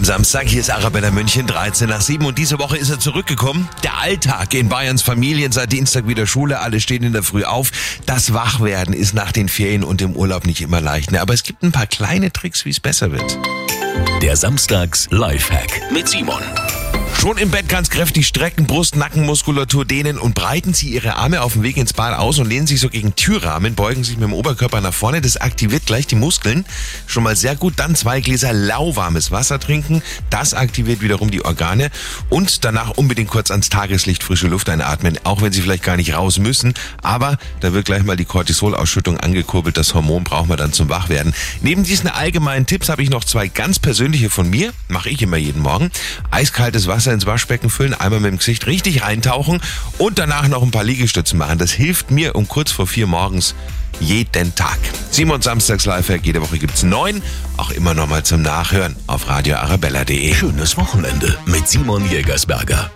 am Samstag. Hier ist Arabella München, 13 nach 7 und diese Woche ist er zurückgekommen. Der Alltag in Bayerns Familien, seit Dienstag wieder Schule, alle stehen in der Früh auf. Das Wachwerden ist nach den Ferien und dem Urlaub nicht immer leicht, ne? aber es gibt ein paar kleine Tricks, wie es besser wird. Der Samstags Lifehack mit Simon. Schon im Bett ganz kräftig strecken, Brust, Nackenmuskulatur dehnen und breiten Sie Ihre Arme auf dem Weg ins Bad aus und lehnen sich so gegen Türrahmen, beugen sich mit dem Oberkörper nach vorne. Das aktiviert gleich die Muskeln. Schon mal sehr gut. Dann zwei Gläser lauwarmes Wasser trinken. Das aktiviert wiederum die Organe. Und danach unbedingt kurz ans Tageslicht frische Luft einatmen, auch wenn Sie vielleicht gar nicht raus müssen. Aber da wird gleich mal die Cortisolausschüttung angekurbelt. Das Hormon brauchen wir dann zum Wachwerden. Neben diesen allgemeinen Tipps habe ich noch zwei ganz persönliche von mir. Mache ich immer jeden Morgen. Eiskaltes Wasser Wasser ins Waschbecken füllen, einmal mit dem Gesicht richtig eintauchen und danach noch ein paar Liegestützen machen. Das hilft mir um kurz vor vier morgens jeden Tag. Simon Samstags Lifehack, jede Woche gibt's neun, auch immer noch mal zum Nachhören auf radioarabella.de. Schönes Wochenende mit Simon Jägersberger.